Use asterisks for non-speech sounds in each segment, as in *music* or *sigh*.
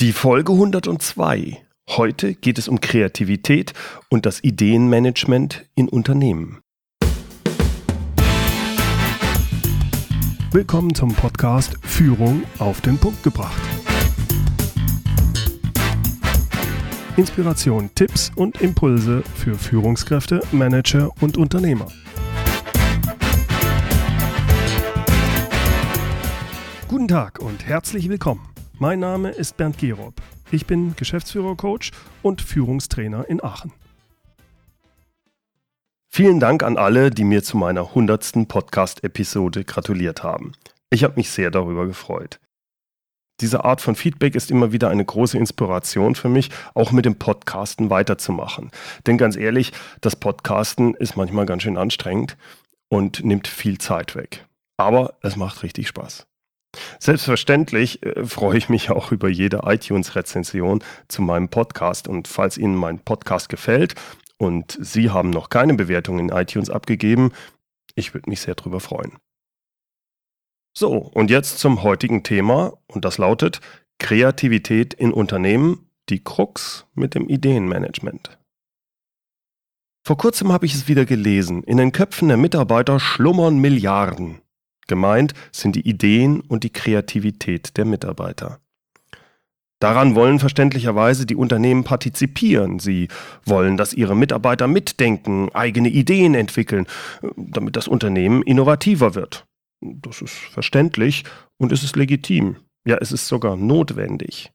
Die Folge 102. Heute geht es um Kreativität und das Ideenmanagement in Unternehmen. Willkommen zum Podcast Führung auf den Punkt gebracht. Inspiration, Tipps und Impulse für Führungskräfte, Manager und Unternehmer. Guten Tag und herzlich willkommen. Mein Name ist Bernd Gerob. Ich bin Geschäftsführer-Coach und Führungstrainer in Aachen. Vielen Dank an alle, die mir zu meiner 100. Podcast-Episode gratuliert haben. Ich habe mich sehr darüber gefreut. Diese Art von Feedback ist immer wieder eine große Inspiration für mich, auch mit dem Podcasten weiterzumachen. Denn ganz ehrlich, das Podcasten ist manchmal ganz schön anstrengend und nimmt viel Zeit weg. Aber es macht richtig Spaß. Selbstverständlich äh, freue ich mich auch über jede iTunes-Rezension zu meinem Podcast. Und falls Ihnen mein Podcast gefällt und Sie haben noch keine Bewertung in iTunes abgegeben, ich würde mich sehr darüber freuen. So, und jetzt zum heutigen Thema und das lautet Kreativität in Unternehmen, die Krux mit dem Ideenmanagement. Vor kurzem habe ich es wieder gelesen. In den Köpfen der Mitarbeiter schlummern Milliarden. Gemeint sind die Ideen und die Kreativität der Mitarbeiter. Daran wollen verständlicherweise die Unternehmen partizipieren. Sie wollen, dass ihre Mitarbeiter mitdenken, eigene Ideen entwickeln, damit das Unternehmen innovativer wird. Das ist verständlich und es ist legitim. Ja, es ist sogar notwendig.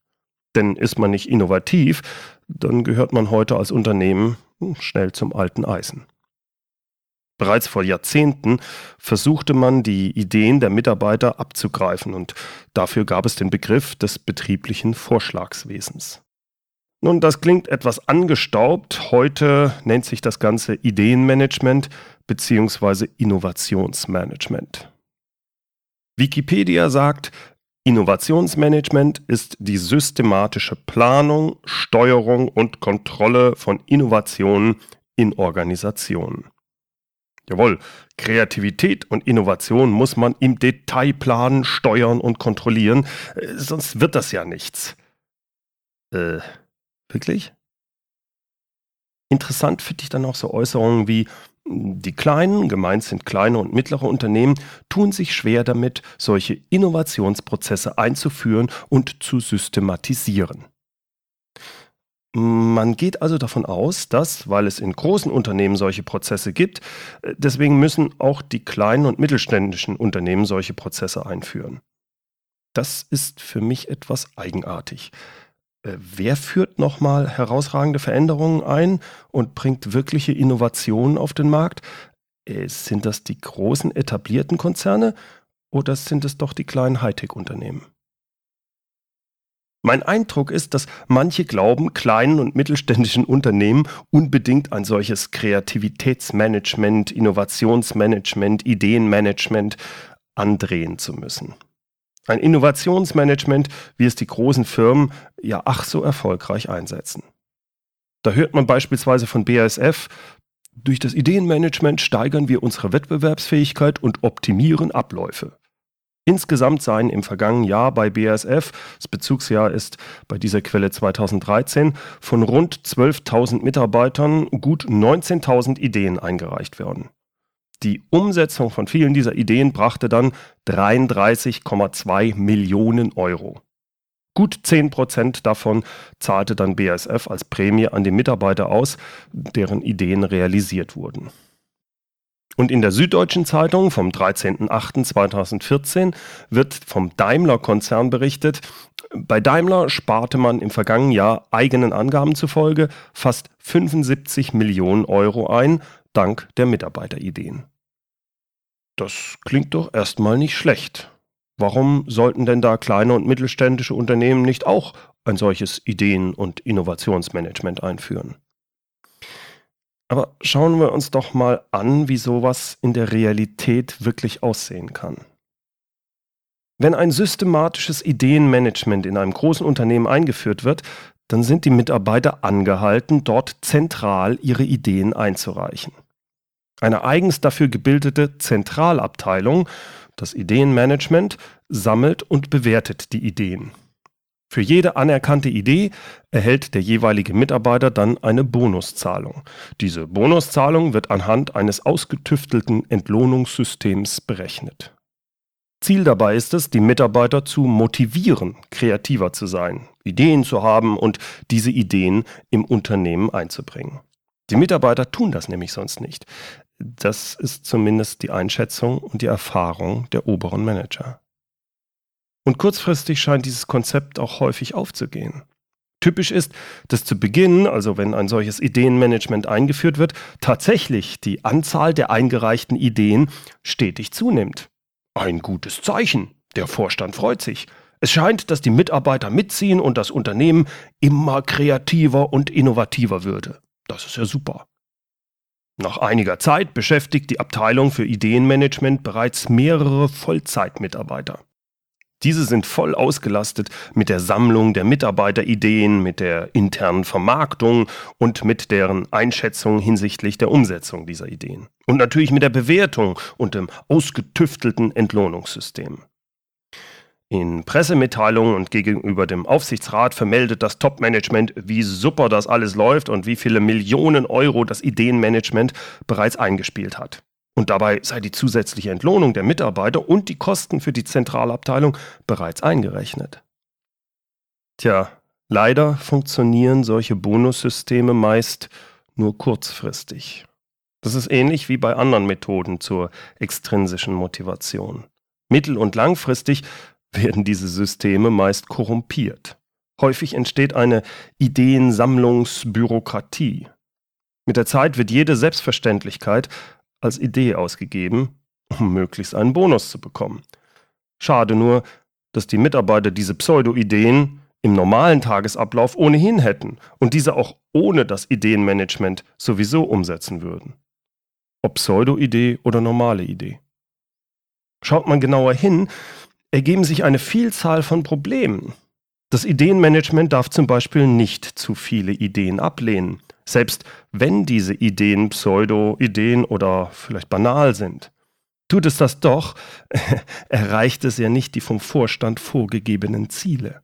Denn ist man nicht innovativ, dann gehört man heute als Unternehmen schnell zum alten Eisen. Bereits vor Jahrzehnten versuchte man, die Ideen der Mitarbeiter abzugreifen und dafür gab es den Begriff des betrieblichen Vorschlagswesens. Nun, das klingt etwas angestaubt. Heute nennt sich das Ganze Ideenmanagement bzw. Innovationsmanagement. Wikipedia sagt, Innovationsmanagement ist die systematische Planung, Steuerung und Kontrolle von Innovationen in Organisationen. Jawohl, Kreativität und Innovation muss man im Detail planen, steuern und kontrollieren, äh, sonst wird das ja nichts. Äh, wirklich? Interessant finde ich dann auch so Äußerungen wie, die kleinen, gemeint sind kleine und mittlere Unternehmen, tun sich schwer damit, solche Innovationsprozesse einzuführen und zu systematisieren. Man geht also davon aus, dass, weil es in großen Unternehmen solche Prozesse gibt, äh, deswegen müssen auch die kleinen und mittelständischen Unternehmen solche Prozesse einführen. Das ist für mich etwas eigenartig. Äh, wer führt nochmal herausragende Veränderungen ein und bringt wirkliche Innovationen auf den Markt? Äh, sind das die großen etablierten Konzerne oder sind es doch die kleinen Hightech-Unternehmen? Mein Eindruck ist, dass manche glauben, kleinen und mittelständischen Unternehmen unbedingt ein solches Kreativitätsmanagement, Innovationsmanagement, Ideenmanagement andrehen zu müssen. Ein Innovationsmanagement, wie es die großen Firmen ja ach so erfolgreich einsetzen. Da hört man beispielsweise von BASF, durch das Ideenmanagement steigern wir unsere Wettbewerbsfähigkeit und optimieren Abläufe. Insgesamt seien im vergangenen Jahr bei BASF, das Bezugsjahr ist bei dieser Quelle 2013, von rund 12.000 Mitarbeitern gut 19.000 Ideen eingereicht worden. Die Umsetzung von vielen dieser Ideen brachte dann 33,2 Millionen Euro. Gut 10 Prozent davon zahlte dann BASF als Prämie an die Mitarbeiter aus, deren Ideen realisiert wurden. Und in der Süddeutschen Zeitung vom 13.08.2014 wird vom Daimler-Konzern berichtet, bei Daimler sparte man im vergangenen Jahr eigenen Angaben zufolge fast 75 Millionen Euro ein, dank der Mitarbeiterideen. Das klingt doch erstmal nicht schlecht. Warum sollten denn da kleine und mittelständische Unternehmen nicht auch ein solches Ideen- und Innovationsmanagement einführen? Aber schauen wir uns doch mal an, wie sowas in der Realität wirklich aussehen kann. Wenn ein systematisches Ideenmanagement in einem großen Unternehmen eingeführt wird, dann sind die Mitarbeiter angehalten, dort zentral ihre Ideen einzureichen. Eine eigens dafür gebildete Zentralabteilung, das Ideenmanagement, sammelt und bewertet die Ideen. Für jede anerkannte Idee erhält der jeweilige Mitarbeiter dann eine Bonuszahlung. Diese Bonuszahlung wird anhand eines ausgetüftelten Entlohnungssystems berechnet. Ziel dabei ist es, die Mitarbeiter zu motivieren, kreativer zu sein, Ideen zu haben und diese Ideen im Unternehmen einzubringen. Die Mitarbeiter tun das nämlich sonst nicht. Das ist zumindest die Einschätzung und die Erfahrung der oberen Manager. Und kurzfristig scheint dieses Konzept auch häufig aufzugehen. Typisch ist, dass zu Beginn, also wenn ein solches Ideenmanagement eingeführt wird, tatsächlich die Anzahl der eingereichten Ideen stetig zunimmt. Ein gutes Zeichen. Der Vorstand freut sich. Es scheint, dass die Mitarbeiter mitziehen und das Unternehmen immer kreativer und innovativer würde. Das ist ja super. Nach einiger Zeit beschäftigt die Abteilung für Ideenmanagement bereits mehrere Vollzeitmitarbeiter. Diese sind voll ausgelastet mit der Sammlung der Mitarbeiterideen, mit der internen Vermarktung und mit deren Einschätzung hinsichtlich der Umsetzung dieser Ideen. Und natürlich mit der Bewertung und dem ausgetüftelten Entlohnungssystem. In Pressemitteilungen und gegenüber dem Aufsichtsrat vermeldet das Top-Management, wie super das alles läuft und wie viele Millionen Euro das Ideenmanagement bereits eingespielt hat. Und dabei sei die zusätzliche Entlohnung der Mitarbeiter und die Kosten für die Zentralabteilung bereits eingerechnet. Tja, leider funktionieren solche Bonussysteme meist nur kurzfristig. Das ist ähnlich wie bei anderen Methoden zur extrinsischen Motivation. Mittel- und langfristig werden diese Systeme meist korrumpiert. Häufig entsteht eine Ideensammlungsbürokratie. Mit der Zeit wird jede Selbstverständlichkeit als Idee ausgegeben, um möglichst einen Bonus zu bekommen. Schade nur, dass die Mitarbeiter diese Pseudo-Ideen im normalen Tagesablauf ohnehin hätten und diese auch ohne das Ideenmanagement sowieso umsetzen würden. Ob Pseudo-Idee oder normale Idee. Schaut man genauer hin, ergeben sich eine Vielzahl von Problemen. Das Ideenmanagement darf zum Beispiel nicht zu viele Ideen ablehnen, selbst wenn diese Ideen Pseudo-Ideen oder vielleicht banal sind. Tut es das doch, *laughs* erreicht es ja nicht die vom Vorstand vorgegebenen Ziele.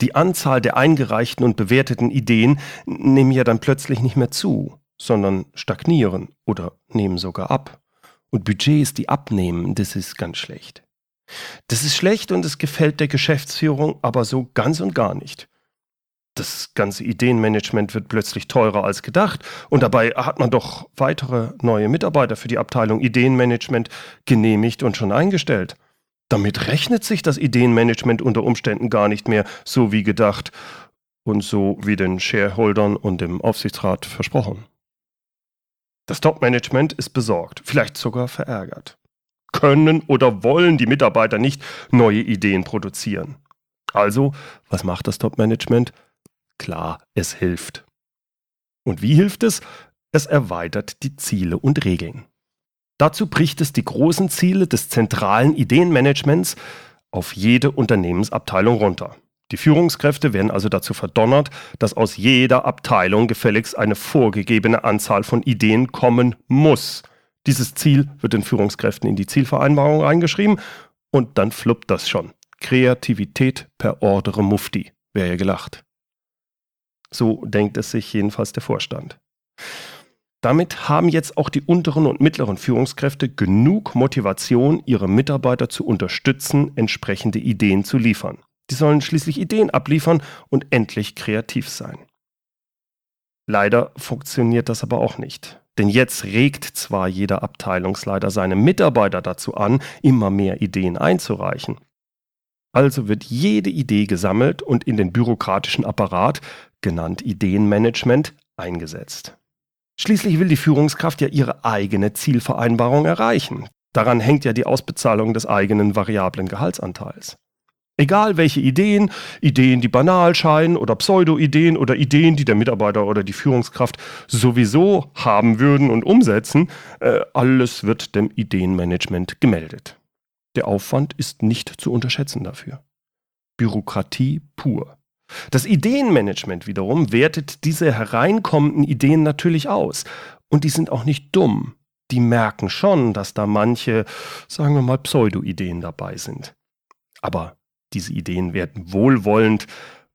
Die Anzahl der eingereichten und bewerteten Ideen nehmen ja dann plötzlich nicht mehr zu, sondern stagnieren oder nehmen sogar ab. Und Budgets, die abnehmen, das ist ganz schlecht. Das ist schlecht und es gefällt der Geschäftsführung aber so ganz und gar nicht. Das ganze Ideenmanagement wird plötzlich teurer als gedacht und dabei hat man doch weitere neue Mitarbeiter für die Abteilung Ideenmanagement genehmigt und schon eingestellt. Damit rechnet sich das Ideenmanagement unter Umständen gar nicht mehr so wie gedacht und so wie den Shareholdern und dem Aufsichtsrat versprochen. Das Top-Management ist besorgt, vielleicht sogar verärgert können oder wollen die Mitarbeiter nicht neue Ideen produzieren. Also, was macht das Top-Management? Klar, es hilft. Und wie hilft es? Es erweitert die Ziele und Regeln. Dazu bricht es die großen Ziele des zentralen Ideenmanagements auf jede Unternehmensabteilung runter. Die Führungskräfte werden also dazu verdonnert, dass aus jeder Abteilung gefälligst eine vorgegebene Anzahl von Ideen kommen muss. Dieses Ziel wird den Führungskräften in die Zielvereinbarung eingeschrieben und dann fluppt das schon. Kreativität per Ordere Mufti. Wäre ja gelacht. So denkt es sich jedenfalls der Vorstand. Damit haben jetzt auch die unteren und mittleren Führungskräfte genug Motivation, ihre Mitarbeiter zu unterstützen, entsprechende Ideen zu liefern. Die sollen schließlich Ideen abliefern und endlich kreativ sein. Leider funktioniert das aber auch nicht. Denn jetzt regt zwar jeder Abteilungsleiter seine Mitarbeiter dazu an, immer mehr Ideen einzureichen. Also wird jede Idee gesammelt und in den bürokratischen Apparat, genannt Ideenmanagement, eingesetzt. Schließlich will die Führungskraft ja ihre eigene Zielvereinbarung erreichen. Daran hängt ja die Ausbezahlung des eigenen variablen Gehaltsanteils. Egal welche Ideen, Ideen, die banal scheinen oder Pseudo-Ideen oder Ideen, die der Mitarbeiter oder die Führungskraft sowieso haben würden und umsetzen, äh, alles wird dem Ideenmanagement gemeldet. Der Aufwand ist nicht zu unterschätzen dafür. Bürokratie pur. Das Ideenmanagement wiederum wertet diese hereinkommenden Ideen natürlich aus. Und die sind auch nicht dumm. Die merken schon, dass da manche, sagen wir mal, Pseudo-Ideen dabei sind. Aber Diese Ideen werden wohlwollend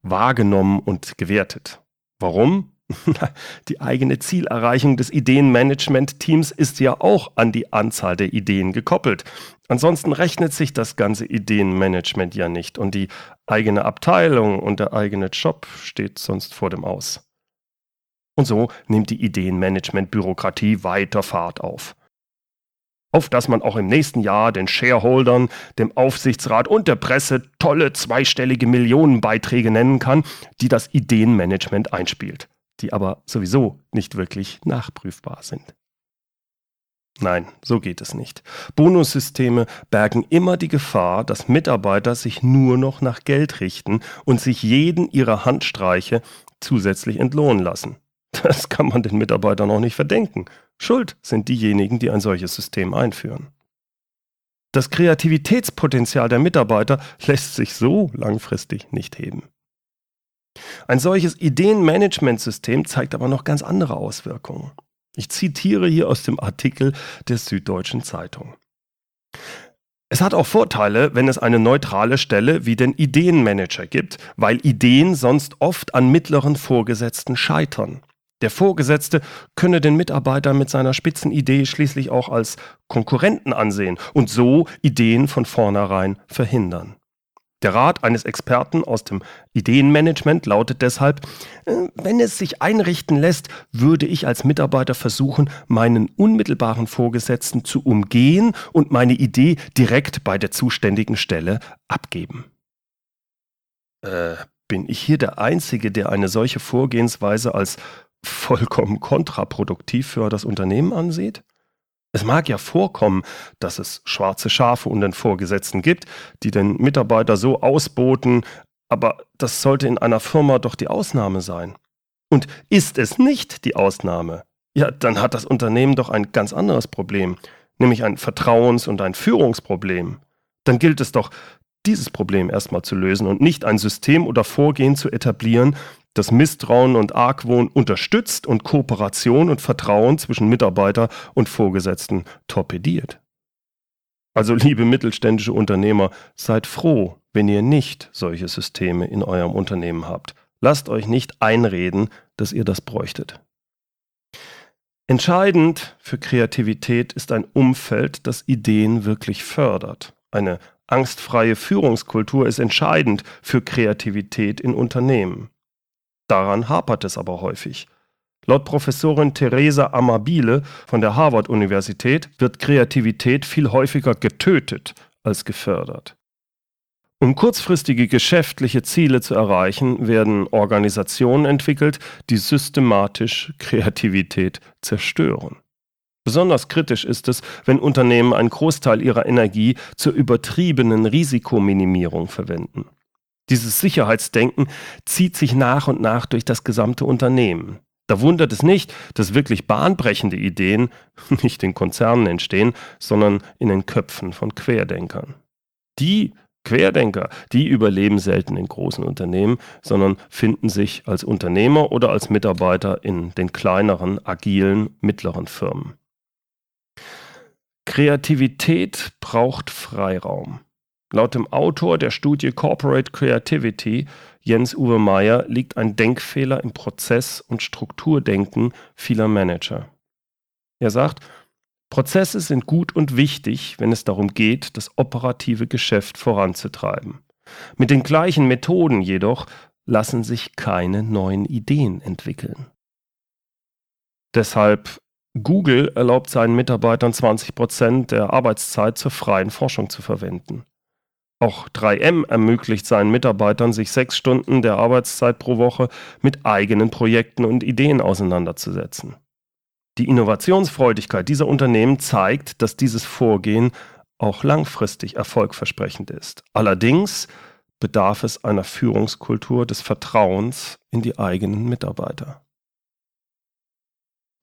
wahrgenommen und gewertet. Warum? *laughs* Die eigene Zielerreichung des Ideenmanagement-Teams ist ja auch an die Anzahl der Ideen gekoppelt. Ansonsten rechnet sich das ganze Ideenmanagement ja nicht und die eigene Abteilung und der eigene Job steht sonst vor dem Aus. Und so nimmt die Ideenmanagement-Bürokratie weiter Fahrt auf. Auf dass man auch im nächsten Jahr den Shareholdern, dem Aufsichtsrat und der Presse tolle zweistellige Millionenbeiträge nennen kann, die das Ideenmanagement einspielt die aber sowieso nicht wirklich nachprüfbar sind. Nein, so geht es nicht. Bonussysteme bergen immer die Gefahr, dass Mitarbeiter sich nur noch nach Geld richten und sich jeden ihrer Handstreiche zusätzlich entlohnen lassen. Das kann man den Mitarbeitern auch nicht verdenken. Schuld sind diejenigen, die ein solches System einführen. Das Kreativitätspotenzial der Mitarbeiter lässt sich so langfristig nicht heben. Ein solches Ideenmanagementsystem zeigt aber noch ganz andere Auswirkungen. Ich zitiere hier aus dem Artikel der Süddeutschen Zeitung. Es hat auch Vorteile, wenn es eine neutrale Stelle wie den Ideenmanager gibt, weil Ideen sonst oft an mittleren Vorgesetzten scheitern. Der Vorgesetzte könne den Mitarbeiter mit seiner Spitzenidee schließlich auch als Konkurrenten ansehen und so Ideen von vornherein verhindern. Der Rat eines Experten aus dem Ideenmanagement lautet deshalb, äh, wenn es sich einrichten lässt, würde ich als Mitarbeiter versuchen, meinen unmittelbaren Vorgesetzten zu umgehen und meine Idee direkt bei der zuständigen Stelle abgeben. Äh, bin ich hier der Einzige, der eine solche Vorgehensweise als vollkommen kontraproduktiv für das Unternehmen ansieht? Es mag ja vorkommen, dass es schwarze Schafe unter den Vorgesetzten gibt, die den Mitarbeiter so ausboten, aber das sollte in einer Firma doch die Ausnahme sein. Und ist es nicht die Ausnahme, ja, dann hat das Unternehmen doch ein ganz anderes Problem, nämlich ein Vertrauens- und ein Führungsproblem. Dann gilt es doch, dieses Problem erstmal zu lösen und nicht ein System oder Vorgehen zu etablieren, das Misstrauen und Argwohn unterstützt und Kooperation und Vertrauen zwischen Mitarbeiter und Vorgesetzten torpediert. Also liebe mittelständische Unternehmer, seid froh, wenn ihr nicht solche Systeme in eurem Unternehmen habt. Lasst euch nicht einreden, dass ihr das bräuchtet. Entscheidend für Kreativität ist ein Umfeld, das Ideen wirklich fördert. Eine angstfreie Führungskultur ist entscheidend für Kreativität in Unternehmen. Daran hapert es aber häufig. Laut Professorin Theresa Amabile von der Harvard-Universität wird Kreativität viel häufiger getötet als gefördert. Um kurzfristige geschäftliche Ziele zu erreichen, werden Organisationen entwickelt, die systematisch Kreativität zerstören. Besonders kritisch ist es, wenn Unternehmen einen Großteil ihrer Energie zur übertriebenen Risikominimierung verwenden. Dieses Sicherheitsdenken zieht sich nach und nach durch das gesamte Unternehmen. Da wundert es nicht, dass wirklich bahnbrechende Ideen *laughs* nicht in Konzernen entstehen, sondern in den Köpfen von Querdenkern. Die Querdenker, die überleben selten in großen Unternehmen, sondern finden sich als Unternehmer oder als Mitarbeiter in den kleineren, agilen, mittleren Firmen. Kreativität braucht Freiraum. Laut dem Autor der Studie Corporate Creativity, Jens-Uwe Meyer, liegt ein Denkfehler im Prozess- und Strukturdenken vieler Manager. Er sagt, Prozesse sind gut und wichtig, wenn es darum geht, das operative Geschäft voranzutreiben. Mit den gleichen Methoden jedoch lassen sich keine neuen Ideen entwickeln. Deshalb Google erlaubt seinen Mitarbeitern 20 Prozent der Arbeitszeit zur freien Forschung zu verwenden. Auch 3M ermöglicht seinen Mitarbeitern, sich sechs Stunden der Arbeitszeit pro Woche mit eigenen Projekten und Ideen auseinanderzusetzen. Die Innovationsfreudigkeit dieser Unternehmen zeigt, dass dieses Vorgehen auch langfristig erfolgversprechend ist. Allerdings bedarf es einer Führungskultur des Vertrauens in die eigenen Mitarbeiter.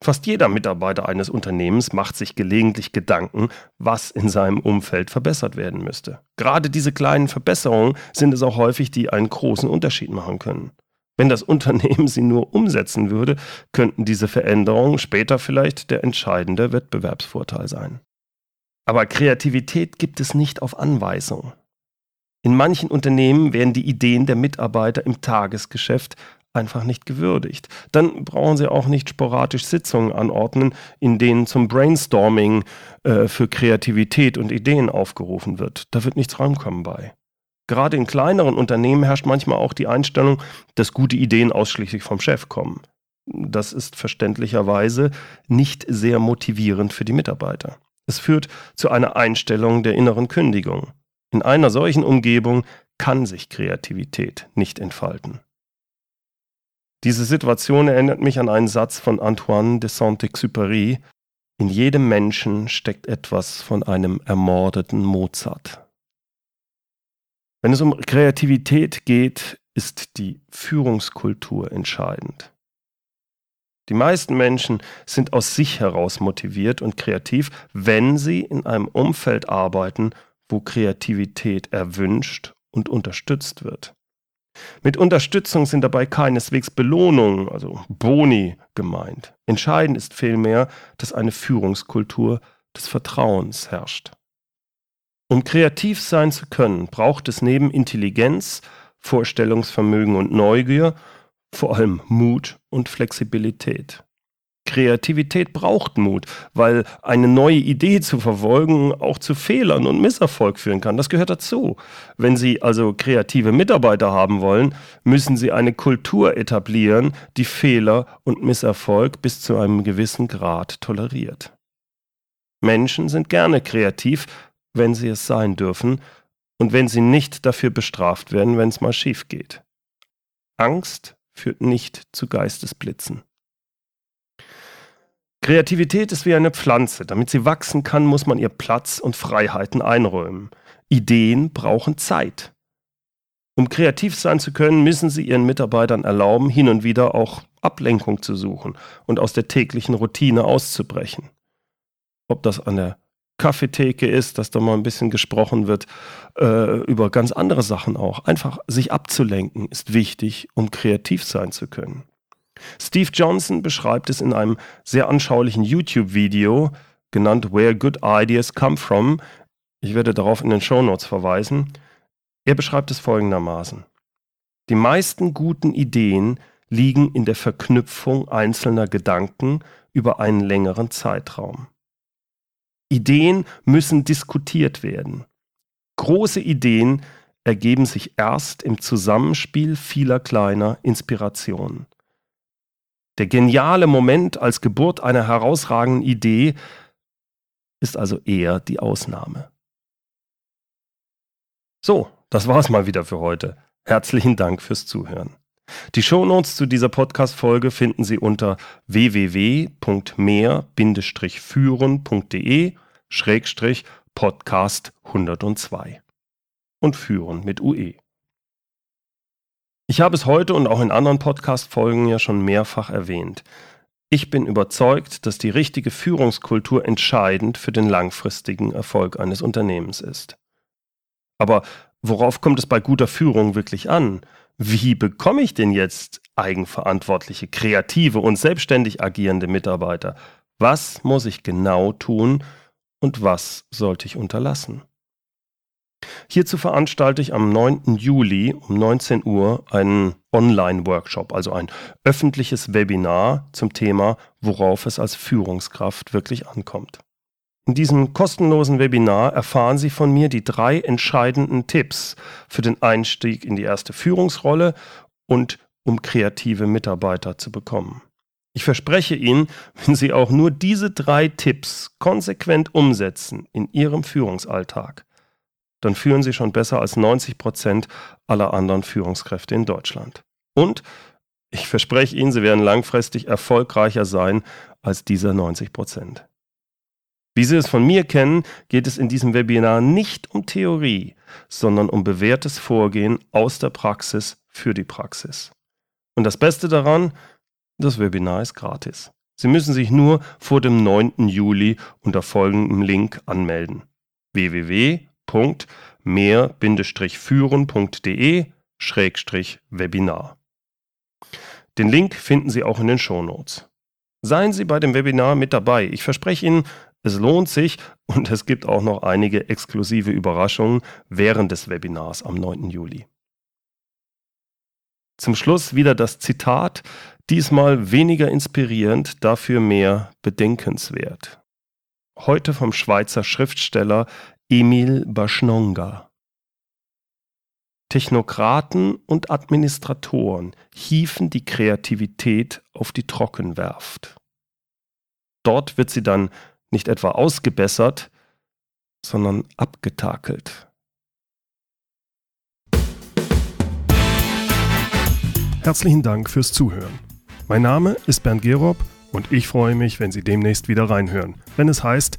Fast jeder Mitarbeiter eines Unternehmens macht sich gelegentlich Gedanken, was in seinem Umfeld verbessert werden müsste. Gerade diese kleinen Verbesserungen sind es auch häufig, die einen großen Unterschied machen können. Wenn das *laughs* Unternehmen sie nur umsetzen würde, könnten diese Veränderungen später vielleicht der entscheidende Wettbewerbsvorteil sein. Aber Kreativität gibt es nicht auf Anweisung. In manchen Unternehmen werden die Ideen der Mitarbeiter im Tagesgeschäft einfach nicht gewürdigt. Dann brauchen sie auch nicht sporadisch Sitzungen anordnen, in denen zum Brainstorming äh, für Kreativität und Ideen aufgerufen wird. Da wird nichts rankommen bei. Gerade in kleineren Unternehmen herrscht manchmal auch die Einstellung, dass gute Ideen ausschließlich vom Chef kommen. Das ist verständlicherweise nicht sehr motivierend für die Mitarbeiter. Es führt zu einer Einstellung der inneren Kündigung. In einer solchen Umgebung kann sich Kreativität nicht entfalten. Diese Situation erinnert mich an einen Satz von Antoine de Saint-Exupéry. In jedem Menschen steckt etwas von einem ermordeten Mozart. Wenn es um Kreativität geht, ist die Führungskultur entscheidend. Die meisten Menschen sind aus sich heraus motiviert und kreativ, wenn sie in einem Umfeld arbeiten, wo Kreativität erwünscht und unterstützt wird. Mit Unterstützung sind dabei keineswegs Belohnungen, also Boni, gemeint. Entscheidend ist vielmehr, dass eine Führungskultur des Vertrauens herrscht. Um kreativ sein zu können, braucht es neben Intelligenz, Vorstellungsvermögen und Neugier vor allem Mut und Flexibilität. Kreativität braucht Mut, weil eine neue Idee zu verfolgen auch zu Fehlern und Misserfolg führen kann. Das gehört dazu. Wenn Sie also kreative Mitarbeiter haben wollen, müssen Sie eine Kultur etablieren, die Fehler und Misserfolg bis zu einem gewissen Grad toleriert. Menschen sind gerne kreativ, wenn sie es sein dürfen und wenn sie nicht dafür bestraft werden, wenn es mal schief geht. Angst führt nicht zu Geistesblitzen. Kreativität ist wie eine Pflanze. Damit sie wachsen kann, muss man ihr Platz und Freiheiten einräumen. Ideen brauchen Zeit. Um kreativ sein zu können, müssen sie ihren Mitarbeitern erlauben, hin und wieder auch Ablenkung zu suchen und aus der täglichen Routine auszubrechen. Ob das an der Kaffeetheke ist, dass da mal ein bisschen gesprochen wird äh, über ganz andere Sachen auch. Einfach sich abzulenken ist wichtig, um kreativ sein zu können. Steve Johnson beschreibt es in einem sehr anschaulichen YouTube-Video, genannt Where Good Ideas Come From. Ich werde darauf in den Show Notes verweisen. Er beschreibt es folgendermaßen. Die meisten guten Ideen liegen in der Verknüpfung einzelner Gedanken über einen längeren Zeitraum. Ideen müssen diskutiert werden. Große Ideen ergeben sich erst im Zusammenspiel vieler kleiner Inspirationen. Der geniale Moment als Geburt einer herausragenden Idee ist also eher die Ausnahme. So, das war's mal wieder für heute. Herzlichen Dank fürs Zuhören. Die Shownotes zu dieser Podcast-Folge finden Sie unter www.mehr-führen.de Schrägstrich Podcast 102 und führen mit UE. Ich habe es heute und auch in anderen Podcast-Folgen ja schon mehrfach erwähnt. Ich bin überzeugt, dass die richtige Führungskultur entscheidend für den langfristigen Erfolg eines Unternehmens ist. Aber worauf kommt es bei guter Führung wirklich an? Wie bekomme ich denn jetzt eigenverantwortliche, kreative und selbstständig agierende Mitarbeiter? Was muss ich genau tun, und was sollte ich unterlassen? Hierzu veranstalte ich am 9. Juli um 19 Uhr einen Online-Workshop, also ein öffentliches Webinar zum Thema, worauf es als Führungskraft wirklich ankommt. In diesem kostenlosen Webinar erfahren Sie von mir die drei entscheidenden Tipps für den Einstieg in die erste Führungsrolle und um kreative Mitarbeiter zu bekommen. Ich verspreche Ihnen, wenn Sie auch nur diese drei Tipps konsequent umsetzen in Ihrem Führungsalltag, dann führen Sie schon besser als 90 Prozent aller anderen Führungskräfte in Deutschland. Und ich verspreche Ihnen, Sie werden langfristig erfolgreicher sein als dieser 90 Prozent. Wie Sie es von mir kennen, geht es in diesem Webinar nicht um Theorie, sondern um bewährtes Vorgehen aus der Praxis für die Praxis. Und das Beste daran, das Webinar ist gratis. Sie müssen sich nur vor dem 9. Juli unter folgendem Link anmelden. www.mehr-führen.de-webinar. Den Link finden Sie auch in den Shownotes. Seien Sie bei dem Webinar mit dabei. Ich verspreche Ihnen, es lohnt sich, und es gibt auch noch einige exklusive Überraschungen während des Webinars am 9. Juli. Zum Schluss wieder das Zitat, diesmal weniger inspirierend, dafür mehr bedenkenswert. Heute vom Schweizer Schriftsteller Emil Baschnonga. Technokraten und Administratoren hiefen die Kreativität auf die Trockenwerft. Dort wird sie dann nicht etwa ausgebessert, sondern abgetakelt. Herzlichen Dank fürs Zuhören. Mein Name ist Bernd Gerob und ich freue mich, wenn Sie demnächst wieder reinhören, wenn es heißt